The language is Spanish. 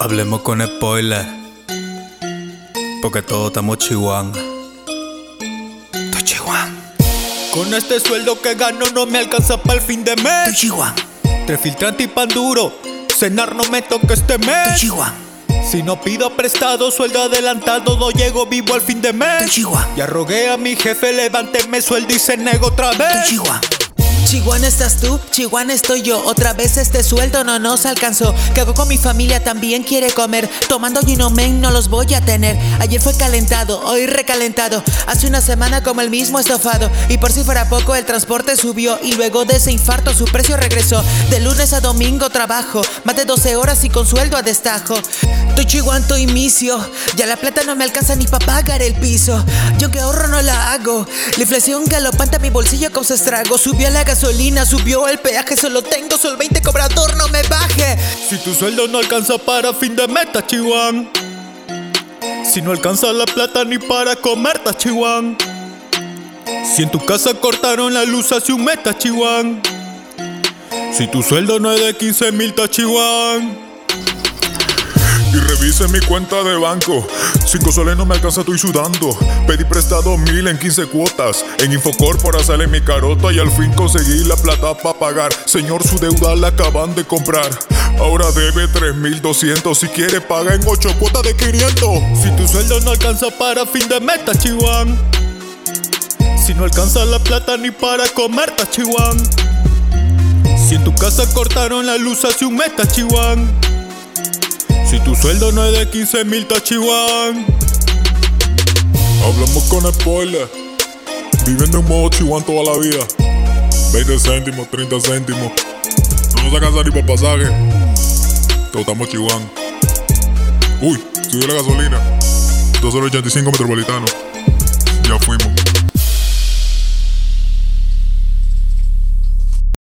Hablemos con spoiler. Porque todos estamos chihuahua. Con este sueldo que gano no me alcanza para el fin de mes. chihuahua. Tres filtrantes y pan duro. Cenar no me toca este mes. chihuahua. Si no pido prestado, sueldo adelantado, no llego vivo al fin de mes. chihuahua. Ya rogué a mi jefe, levánteme sueldo y se nego otra vez. chihuahua. Chihuahua estás tú, Chihuahua estoy yo. Otra vez este sueldo no nos alcanzó. ¿Qué hago con mi familia? También quiere comer. Tomando Ginomen no los voy a tener. Ayer fue calentado, hoy recalentado. Hace una semana como el mismo estofado. Y por si fuera poco, el transporte subió. Y luego de ese infarto su precio regresó. De lunes a domingo trabajo. Más de 12 horas y con sueldo a destajo. Estoy Chihuahua, estoy misio. Ya la plata no me alcanza ni para pagar el piso. Yo que ahorro no la hago. La inflación galopante a mi bolsillo causa estrago. Subió la gasolina, subió el peaje. Solo tengo sol 20 cobrador, no me baje. Si tu sueldo no alcanza para fin de meta, chihuahua. Si no alcanza la plata ni para comer, chihuahua. Si en tu casa cortaron la luz hace un meta, chihuahua. Si tu sueldo no es de 15 mil, chihuahua. Y revise mi cuenta de banco. Cinco soles no me alcanza, estoy sudando. Pedí prestado mil en 15 cuotas. En Infocorpora sale mi carota y al fin conseguí la plata para pagar. Señor, su deuda la acaban de comprar. Ahora debe 3200. Si quiere, paga en 8 cuotas de 500. Si tu sueldo no alcanza para fin de meta, chihuahua. Si no alcanza la plata ni para comer, ta chihuahua. Si en tu casa cortaron la luz hace un mes, ta chihuahua. Si tu sueldo no es de 15 mil, ta chihuahua. Hablamos con spoiler. Viviendo en modo chihuahua toda la vida. 20 céntimos, 30 céntimos. No nos alcanza ni para pasaje. Todos estamos chihuahua. Uy, subió la gasolina. 285 metropolitano. Ya fuimos.